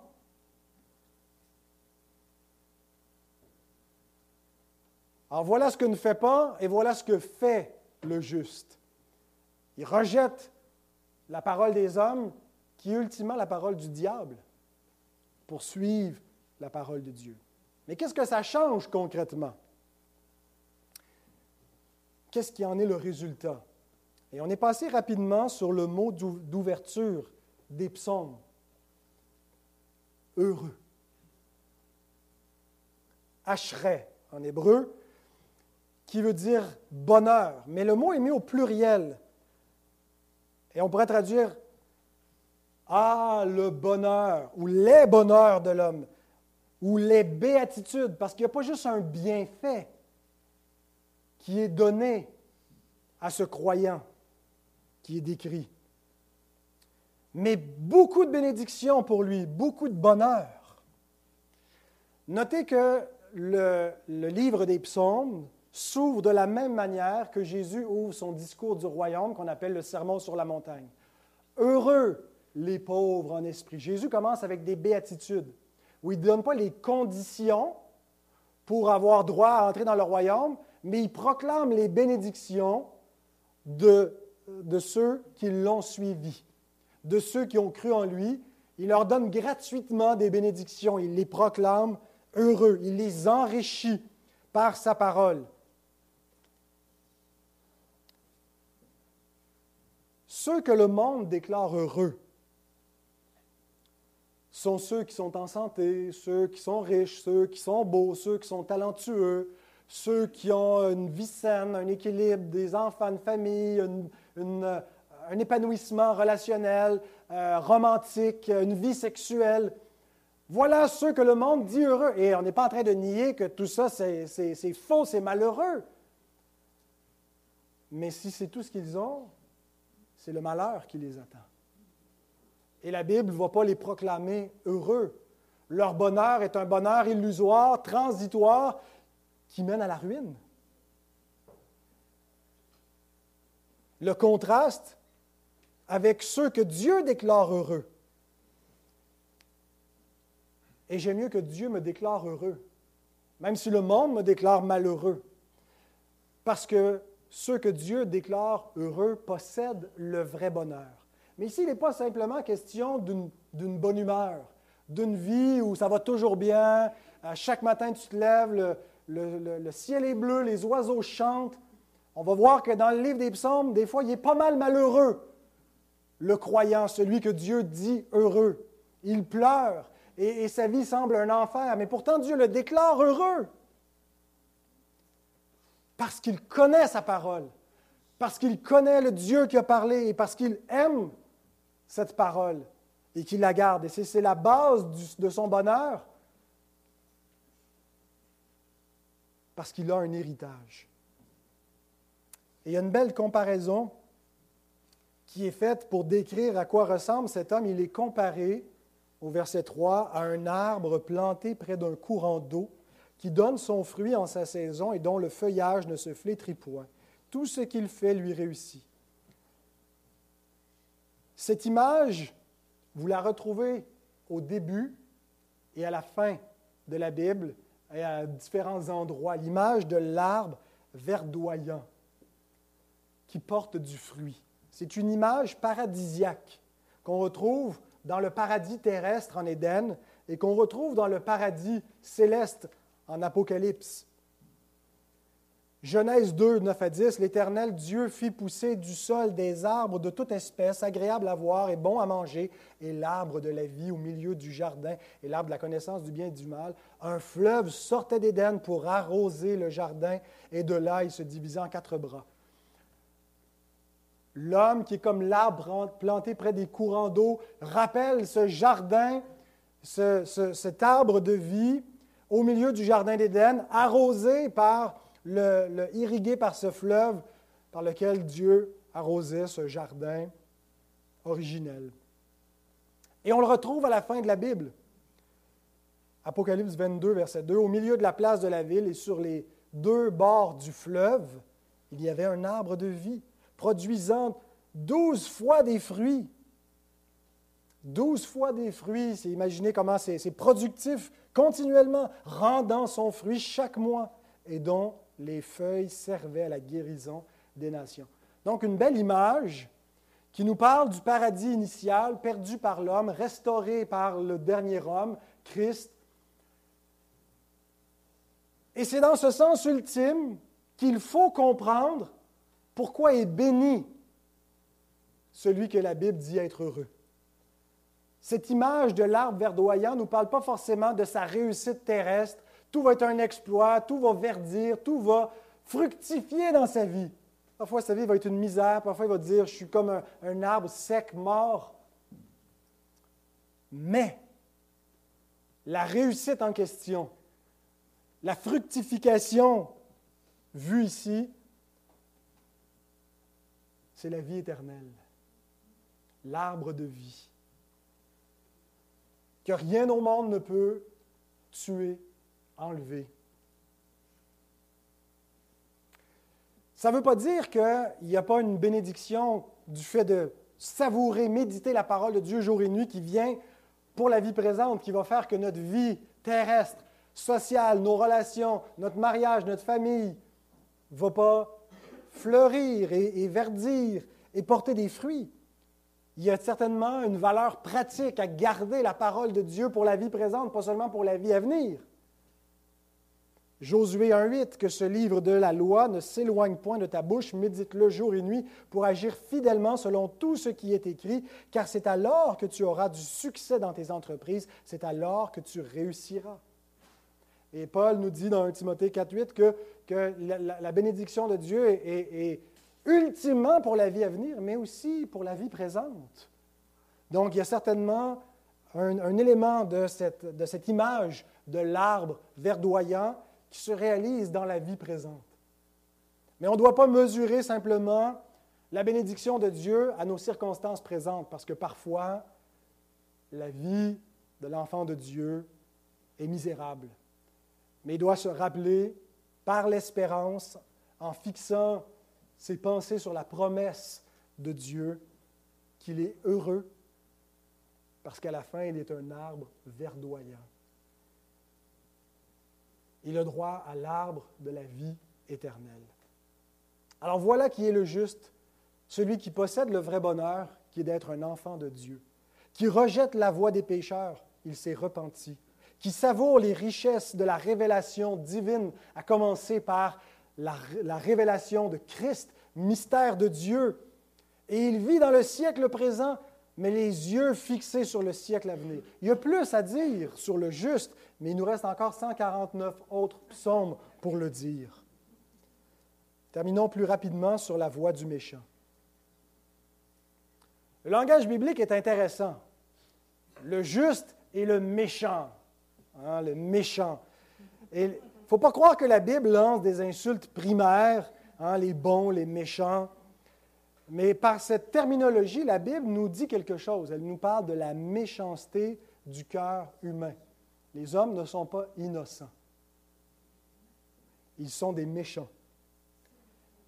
Alors voilà ce que ne fait pas et voilà ce que fait le juste. Il rejette la parole des hommes qui est ultimement la parole du diable pour suivre la parole de Dieu. Mais qu'est-ce que ça change concrètement? Qu'est-ce qui en est le résultat? Et on est passé rapidement sur le mot d'ouverture des psaumes. Heureux. Ashray en hébreu, qui veut dire bonheur. Mais le mot est mis au pluriel. Et on pourrait traduire Ah, le bonheur, ou les bonheurs de l'homme, ou les béatitudes, parce qu'il n'y a pas juste un bienfait qui est donné à ce croyant qui est décrit. Mais beaucoup de bénédictions pour lui, beaucoup de bonheur. Notez que le, livre des psaumes s'ouvre de la même manière que Jésus ouvre son discours du royaume qu'on appelle le sermon sur la montagne. Heureux les pauvres en esprit. Jésus commence avec des béatitudes, où il ne donne pas les conditions pour avoir droit à entrer dans le royaume, mais il proclame les bénédictions de de ceux qui l'ont suivi, de ceux qui ont cru en lui. Il leur donne gratuitement des bénédictions. Il les proclame heureux. Il les enrichit par sa parole. Ceux que le monde déclare heureux sont ceux qui sont en santé, ceux qui sont riches, ceux qui sont beaux, ceux qui sont talentueux, ceux qui ont une vie saine, un équilibre, des enfants, une famille, un épanouissement relationnel, euh, romantique, une vie sexuelle. Voilà ceux que le monde dit heureux. Et on n'est pas en train de nier que tout ça, c'est faux, c'est malheureux. Mais si c'est tout ce qu'ils ont, c'est le malheur qui les attend. Et la Bible ne va pas les proclamer heureux. Leur bonheur est un bonheur illusoire, transitoire, qui mène à la ruine. Le contraste avec ceux que Dieu déclare heureux. Et j'aime mieux que Dieu me déclare heureux, même si le monde me déclare malheureux. Parce que ceux que Dieu déclare heureux possèdent le vrai bonheur. Mais ici, il n'est pas simplement question d'une bonne humeur, d'une vie où ça va toujours bien, chaque matin tu te lèves, le, ciel est bleu, les oiseaux chantent. On va voir que dans le livre des psaumes, des fois, il est pas mal malheureux, le croyant, celui que Dieu dit heureux. il pleure, et, et sa vie semble un enfer, mais pourtant Dieu le déclare heureux. Parce qu'il connaît sa parole, parce qu'il connaît le Dieu qui a parlé, et parce qu'il aime cette parole et qu'il la garde. Et c'est la base de son bonheur, parce qu'il a un héritage. Et il y a une belle comparaison qui est faite pour décrire à quoi ressemble cet homme. Il est comparé, au verset 3, à un arbre planté près d'un courant d'eau qui donne son fruit en sa saison et dont le feuillage ne se flétrit point. Tout ce qu'il fait lui réussit. Cette image, vous la retrouvez au début et à la fin de la Bible et à différents endroits. L'image de l'arbre verdoyant qui porte du fruit. C'est une image paradisiaque qu'on retrouve dans le paradis terrestre en Éden et qu'on retrouve dans le paradis céleste en Apocalypse. Genèse 2, 9 à 10, l'Éternel Dieu fit pousser du sol des arbres de toute espèce, agréables à voir et bons à manger, et l'arbre de la vie au milieu du jardin, et l'arbre de la connaissance du bien et du mal. Un fleuve sortait d'Éden pour arroser le jardin, et de là il se divisait en quatre bras. L'homme qui est comme l'arbre planté près des courants d'eau rappelle ce jardin, cet arbre de vie au milieu du jardin d'Éden, arrosé par le, irrigué par ce fleuve par lequel Dieu arrosait ce jardin originel. Et on le retrouve à la fin de la Bible. Apocalypse 22, verset 2, au milieu de la place de la ville et sur les deux bords du fleuve, il y avait un arbre de vie, produisant douze fois des fruits. Douze fois des fruits, c'est imaginez comment c'est productif continuellement, rendant son fruit chaque mois, et dont les feuilles servaient à la guérison des nations. Donc une belle image qui nous parle du paradis initial perdu par l'homme, restauré par le dernier homme, Christ. Et c'est dans ce sens ultime qu'il faut comprendre pourquoi est béni celui que la Bible dit être heureux? Cette image de l'arbre verdoyant ne nous parle pas forcément de sa réussite terrestre, tout va être un exploit, tout va verdir, tout va fructifier dans sa vie. Parfois, sa vie va être une misère, parfois, il va dire Je suis comme un, un arbre sec, mort. Mais la réussite en question, la fructification vue ici, c'est la vie éternelle, l'arbre de vie, que rien au monde ne peut tuer enlevé. Ça ne veut pas dire qu'il n'y a pas une bénédiction du fait de savourer, méditer la parole de Dieu jour et nuit qui vient pour la vie présente, qui va faire que notre vie terrestre, sociale, nos relations, notre mariage, notre famille ne va pas fleurir et, et verdir et porter des fruits. Il y a certainement une valeur pratique à garder la parole de Dieu pour la vie présente, pas seulement pour la vie à venir. Josué 1.8, que ce livre de la loi ne s'éloigne point de ta bouche, médite-le jour et nuit pour agir fidèlement selon tout ce qui est écrit, car c'est alors que tu auras du succès dans tes entreprises, c'est alors que tu réussiras. Et Paul nous dit dans 1 Timothée 4.8 que, que la, bénédiction de Dieu est, ultimement pour la vie à venir, mais aussi pour la vie présente. Donc il y a certainement un, élément de cette image de l'arbre verdoyant qui se réalise dans la vie présente. Mais on ne doit pas mesurer simplement la bénédiction de Dieu à nos circonstances présentes, parce que parfois, la vie de l'enfant de Dieu est misérable. Mais il doit se rappeler, par l'espérance, en fixant ses pensées sur la promesse de Dieu, qu'il est heureux, parce qu'à la fin, il est un arbre verdoyant il a droit à l'arbre de la vie éternelle. Alors voilà qui est le juste, celui qui possède le vrai bonheur, qui est d'être un enfant de Dieu, qui rejette la voie des pécheurs, il s'est repenti, qui savoure les richesses de la révélation divine, à commencer par la, la révélation de Christ, mystère de Dieu, et il vit dans le siècle présent mais les yeux fixés sur le siècle à venir. Il y a plus à dire sur le juste, mais il nous reste encore 149 autres psaumes pour le dire. Terminons plus rapidement sur la voix du méchant. Le langage biblique est intéressant. Le juste et le méchant. Hein, le méchant. Il ne faut pas croire que la Bible lance des insultes primaires, hein, les bons, les méchants. Mais par cette terminologie, la Bible nous dit quelque chose. Elle nous parle de la méchanceté du cœur humain. Les hommes ne sont pas innocents. Ils sont des méchants.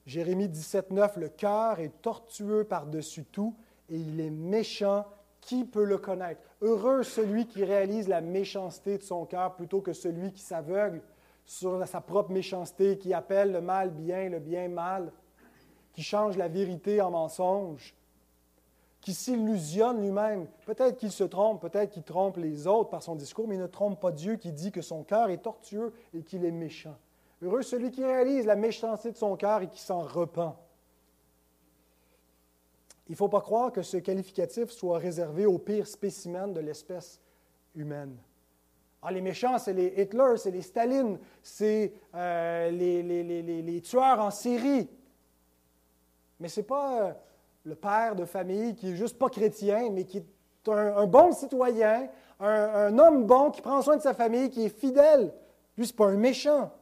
Jérémie 17, 9, le cœur est tortueux par-dessus tout et il est méchant. Qui peut le connaître? Heureux celui qui réalise la méchanceté de son cœur plutôt que celui qui s'aveugle sur sa propre méchanceté, qui appelle le mal bien, le bien mal qui change la vérité en mensonge, qui s'illusionne lui-même. Peut-être qu'il se trompe, peut-être qu'il trompe les autres par son discours, mais il ne trompe pas Dieu qui dit que son cœur est tortueux et qu'il est méchant. Heureux celui qui réalise la méchanceté de son cœur et qui s'en repent. Il ne faut pas croire que ce qualificatif soit réservé au pire spécimen de l'espèce humaine. Ah, les méchants, c'est les Hitler, c'est les Staline, c'est euh, les, les, tueurs en série. Mais ce n'est pas euh, le père de famille qui est juste pas chrétien, mais qui est un, bon citoyen, un, homme bon qui prend soin de sa famille, qui est fidèle. Lui, ce n'est pas un méchant.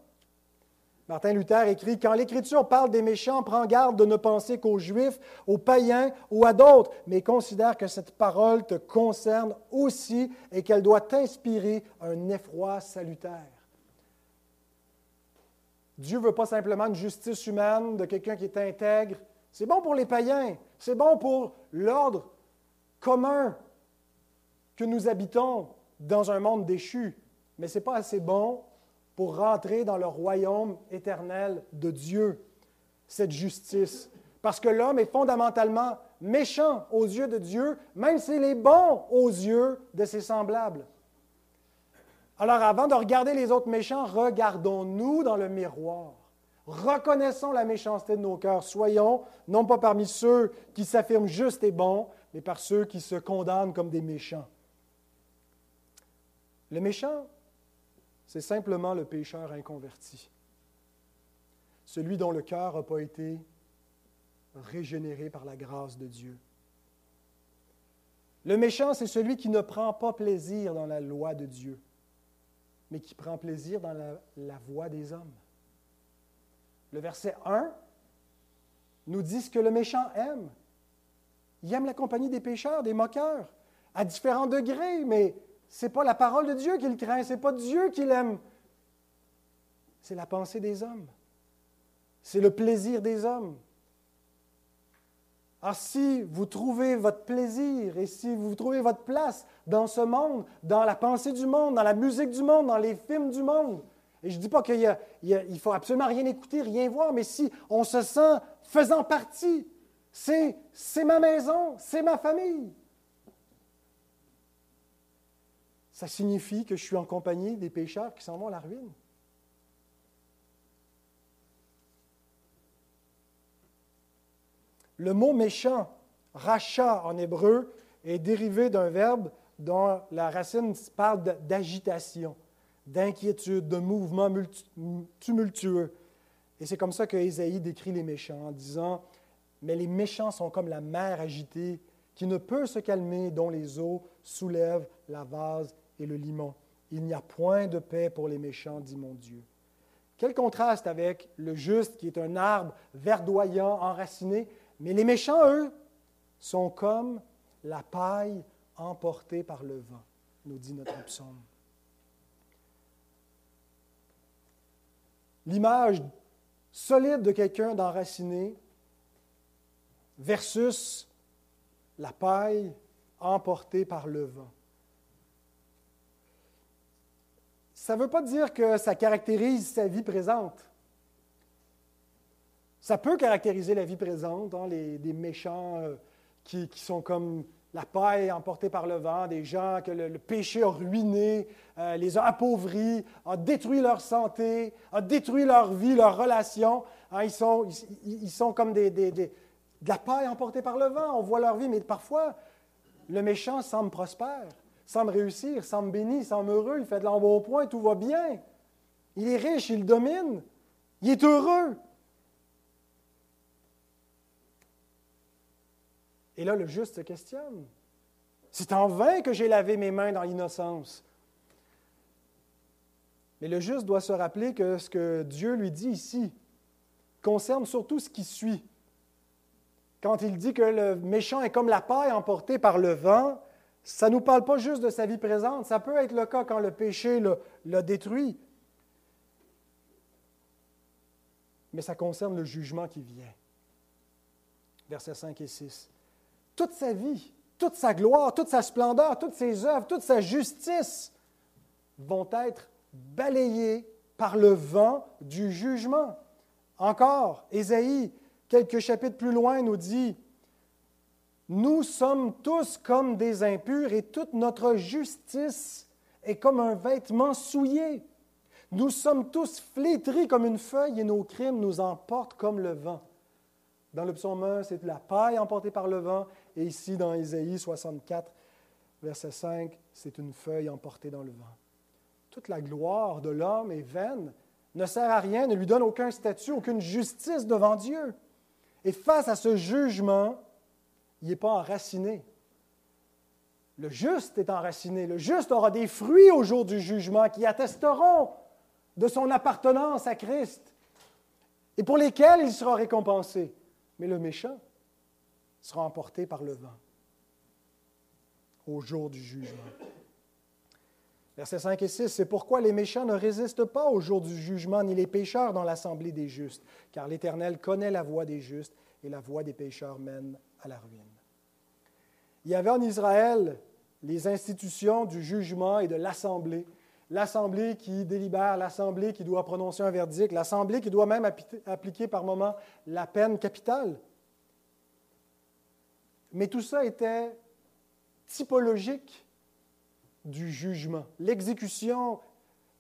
Martin Luther écrit Quand l'Écriture parle des méchants, prends garde de ne penser qu'aux Juifs, aux païens ou à d'autres, mais considère que cette parole te concerne aussi et qu'elle doit t'inspirer un effroi salutaire. Dieu ne veut pas simplement une justice humaine de quelqu'un qui est intègre, c'est bon pour les païens, c'est bon pour l'ordre commun que nous habitons dans un monde déchu, mais ce n'est pas assez bon pour rentrer dans le royaume éternel de Dieu, cette justice. Parce que l'homme est fondamentalement méchant aux yeux de Dieu, même s'il est bon aux yeux de ses semblables. Alors avant de regarder les autres méchants, regardons-nous dans le miroir. Reconnaissons la méchanceté de nos cœurs. Soyons non pas parmi ceux qui s'affirment justes et bons, mais par ceux qui se condamnent comme des méchants. Le méchant, c'est simplement le pécheur inconverti, celui dont le cœur n'a pas été régénéré par la grâce de Dieu. Le méchant, c'est celui qui ne prend pas plaisir dans la loi de Dieu, mais qui prend plaisir dans la, la voie des hommes. Le verset 1 nous dit ce que le méchant aime. Il aime la compagnie des pécheurs, des moqueurs, à différents degrés, mais n'est pas la parole de Dieu qu'il craint, ce n'est pas Dieu qu'il aime. C'est la pensée des hommes. C'est le plaisir des hommes. Alors si vous trouvez votre plaisir et si vous trouvez votre place dans ce monde, dans la pensée du monde, dans la musique du monde, dans les films du monde, et je ne dis pas qu'il ne faut absolument rien écouter, rien voir, mais si on se sent faisant partie, c'est ma maison, c'est ma famille. Ça signifie que je suis en compagnie des pécheurs qui s'en vont à la ruine. Le mot méchant, rachat en hébreu, est dérivé d'un verbe dont la racine parle d'agitation d'inquiétude, de mouvements tumultueux. Et c'est comme ça que Ésaïe décrit les méchants en disant Mais les méchants sont comme la mer agitée qui ne peut se calmer, dont les eaux soulèvent la vase et le limon. Il n'y a point de paix pour les méchants, dit mon Dieu. Quel contraste avec le juste qui est un arbre verdoyant, enraciné, mais les méchants, eux, sont comme la paille emportée par le vent, nous dit notre psaume. l'image solide de quelqu'un d'enraciné versus la paille emportée par le vent. Ça ne veut pas dire que ça caractérise sa vie présente. Ça peut caractériser la vie présente, hein, les, des méchants euh, qui, sont comme la paille emportée par le vent, des gens que le, péché a ruinés, euh, les a appauvris, a détruit leur santé, a détruit leur vie, leurs relations. Hein, ils, sont, ils, sont, comme des, de la paille emportée par le vent. On voit leur vie, mais parfois, le méchant semble prospère, semble réussir, semble béni, semble heureux, il fait de l'embonpoint, tout va bien. Il est riche, il domine, il est heureux. Et là, le juste se questionne. C'est en vain que j'ai lavé mes mains dans l'innocence. Mais le juste doit se rappeler que ce que Dieu lui dit ici concerne surtout ce qui suit. Quand il dit que le méchant est comme la paille emportée par le vent, ça ne nous parle pas juste de sa vie présente, ça peut être le cas quand le péché l'a détruit. Mais ça concerne le jugement qui vient. Versets 5 et 6 toute sa vie, toute sa gloire, toute sa splendeur, toutes ses œuvres, toute sa justice vont être balayées par le vent du jugement. Encore, Ésaïe, quelques chapitres plus loin, nous dit, Nous sommes tous comme des impurs et toute notre justice est comme un vêtement souillé. Nous sommes tous flétris comme une feuille et nos crimes nous emportent comme le vent. Dans le psaume 1, c'est la paille emportée par le vent. Et ici, dans Ésaïe 64, verset 5, c'est une feuille emportée dans le vent. Toute la gloire de l'homme est vaine, ne sert à rien, ne lui donne aucun statut, aucune justice devant Dieu. Et face à ce jugement, il n'est pas enraciné. Le juste est enraciné. Le juste aura des fruits au jour du jugement qui attesteront de son appartenance à Christ et pour lesquels il sera récompensé mais le méchant sera emporté par le vent au jour du jugement. Versets 5 et 6, c'est pourquoi les méchants ne résistent pas au jour du jugement, ni les pécheurs dans l'assemblée des justes, car l'Éternel connaît la voie des justes, et la voie des pécheurs mène à la ruine. Il y avait en Israël les institutions du jugement et de l'assemblée l'Assemblée qui délibère, l'Assemblée qui doit prononcer un verdict, l'Assemblée qui doit même appliquer par moment la peine capitale. Mais tout ça était typologique du jugement, l'exécution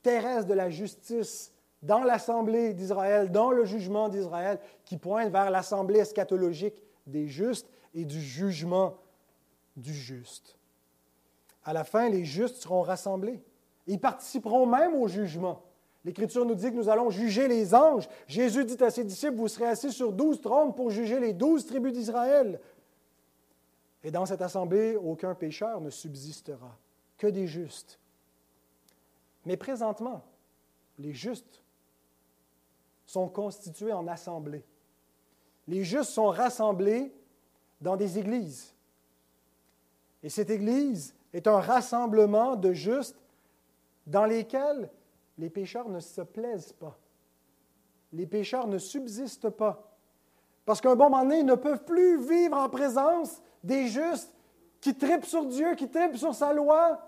terrestre de la justice dans l'Assemblée d'Israël, dans le jugement d'Israël, qui pointe vers l'Assemblée eschatologique des justes et du jugement du juste. À la fin, les justes seront rassemblés. Ils participeront même au jugement. L'Écriture nous dit que nous allons juger les anges. Jésus dit à ses disciples, vous serez assis sur douze trônes pour juger les douze tribus d'Israël. Et dans cette assemblée, aucun pécheur ne subsistera, que des justes. Mais présentement, les justes sont constitués en assemblée. Les justes sont rassemblés dans des églises. Et cette église est un rassemblement de justes dans lesquels les pécheurs ne se plaisent pas. Les pécheurs ne subsistent pas. Parce qu'à un bon moment ils ne peuvent plus vivre en présence des justes qui tripent sur Dieu, qui tripent sur sa loi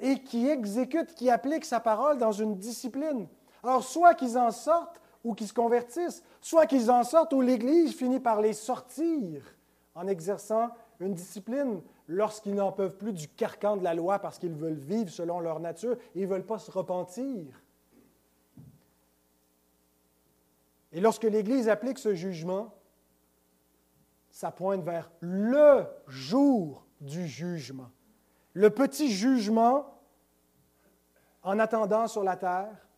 et qui exécutent, qui appliquent sa parole dans une discipline. Alors, soit qu'ils en sortent ou qu'ils se convertissent, soit qu'ils en sortent ou l'Église finit par les sortir en exerçant une discipline lorsqu'ils n'en peuvent plus du carcan de la loi parce qu'ils veulent vivre selon leur nature, ils ne veulent pas se repentir. Et lorsque l'Église applique ce jugement, ça pointe vers le jour du jugement. Le petit jugement en attendant sur la terre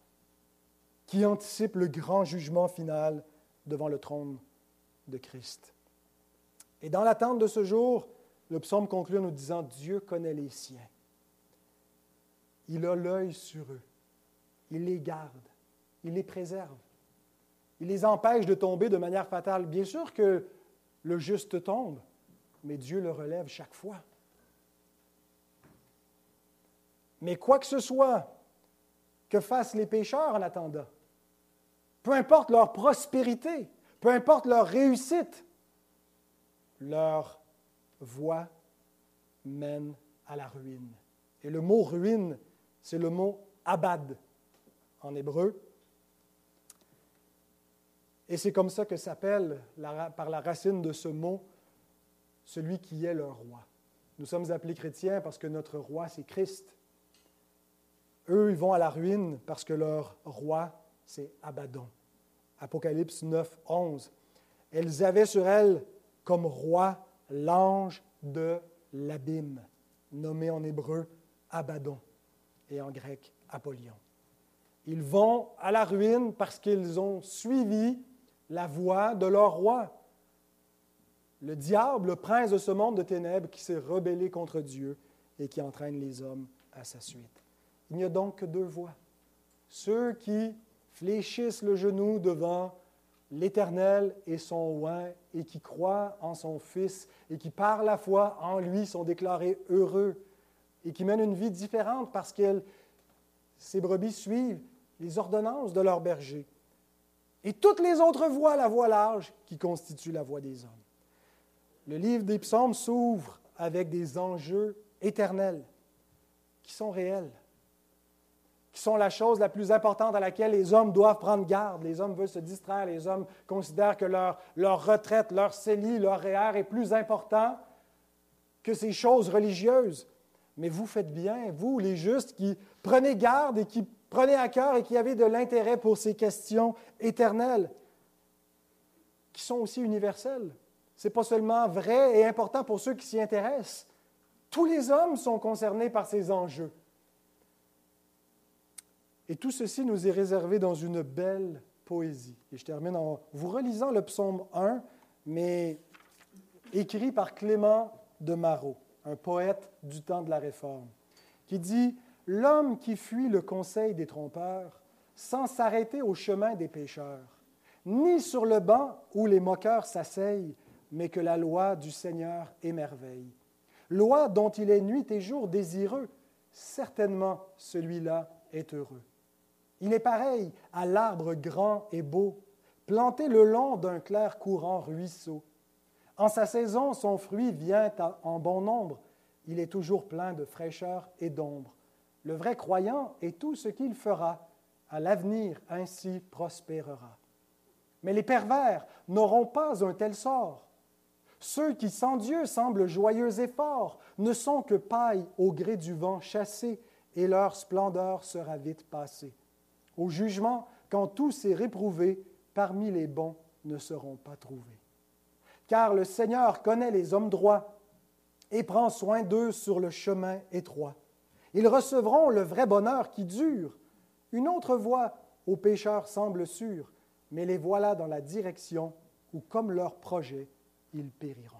qui anticipe le grand jugement final devant le trône de Christ. Et dans l'attente de ce jour, le psaume conclut en nous disant Dieu connaît les siens. Il a l'œil sur eux. Il les garde. Il les préserve. Il les empêche de tomber de manière fatale. Bien sûr que le juste tombe, mais Dieu le relève chaque fois. Mais quoi que ce soit que fassent les pécheurs en attendant, peu importe leur prospérité, peu importe leur réussite, leur voie mène à la ruine. Et le mot ruine, c'est le mot abad en hébreu. Et c'est comme ça que s'appelle, par la racine de ce mot, celui qui est leur roi. Nous sommes appelés chrétiens parce que notre roi, c'est Christ. Eux, ils vont à la ruine parce que leur roi, c'est Abaddon. Apocalypse 9, 11. Elles avaient sur elles comme roi l'ange de l'abîme, nommé en hébreu Abaddon et en grec Apollyon. Ils vont à la ruine parce qu'ils ont suivi la voie de leur roi. Le diable, le prince de ce monde de ténèbres qui s'est rebellé contre Dieu et qui entraîne les hommes à sa suite. Il n'y a donc que deux voies. Ceux qui fléchissent le genou devant l'Éternel et son oint et qui croient en son Fils et qui par la foi en lui sont déclarés heureux et qui mènent une vie différente parce que ces brebis suivent les ordonnances de leur berger. Et toutes les autres voient la voie large qui constitue la voie des hommes. Le livre des psaumes s'ouvre avec des enjeux éternels qui sont réels, qui sont la chose la plus importante à laquelle les hommes doivent prendre garde. Les hommes veulent se distraire, les hommes considèrent que leur, retraite, leur CELI, leur REER est plus important que ces choses religieuses. Mais vous faites bien, vous les justes, qui prenez garde et qui prenez à cœur et qui avez de l'intérêt pour ces questions éternelles, qui sont aussi universelles. Ce n'est pas seulement vrai et important pour ceux qui s'y intéressent. Tous les hommes sont concernés par ces enjeux. Et tout ceci nous est réservé dans une belle poésie. Et je termine en vous relisant le psaume 1, mais écrit par Clément de Marot, un poète du temps de la Réforme, qui dit L'homme qui fuit le conseil des trompeurs, sans s'arrêter au chemin des pécheurs, ni sur le banc où les moqueurs s'asseyent, mais que la loi du Seigneur émerveille. Loi dont il est nuit et jour désireux, certainement celui-là est heureux. Il est pareil à l'arbre grand et beau, planté le long d'un clair courant ruisseau. En sa saison, son fruit vient en bon nombre. Il est toujours plein de fraîcheur et d'ombre. Le vrai croyant est tout ce qu'il fera, à l'avenir ainsi prospérera. Mais les pervers n'auront pas un tel sort. Ceux qui sans Dieu semblent joyeux et forts ne sont que paille au gré du vent chassée, et leur splendeur sera vite passée. Au jugement, quand tous est réprouvé, parmi les bons ne seront pas trouvés. Car le Seigneur connaît les hommes droits et prend soin d'eux sur le chemin étroit. Ils recevront le vrai bonheur qui dure. Une autre voie aux pécheurs semble sûre, mais les voilà dans la direction où, comme leur projet, ils périront.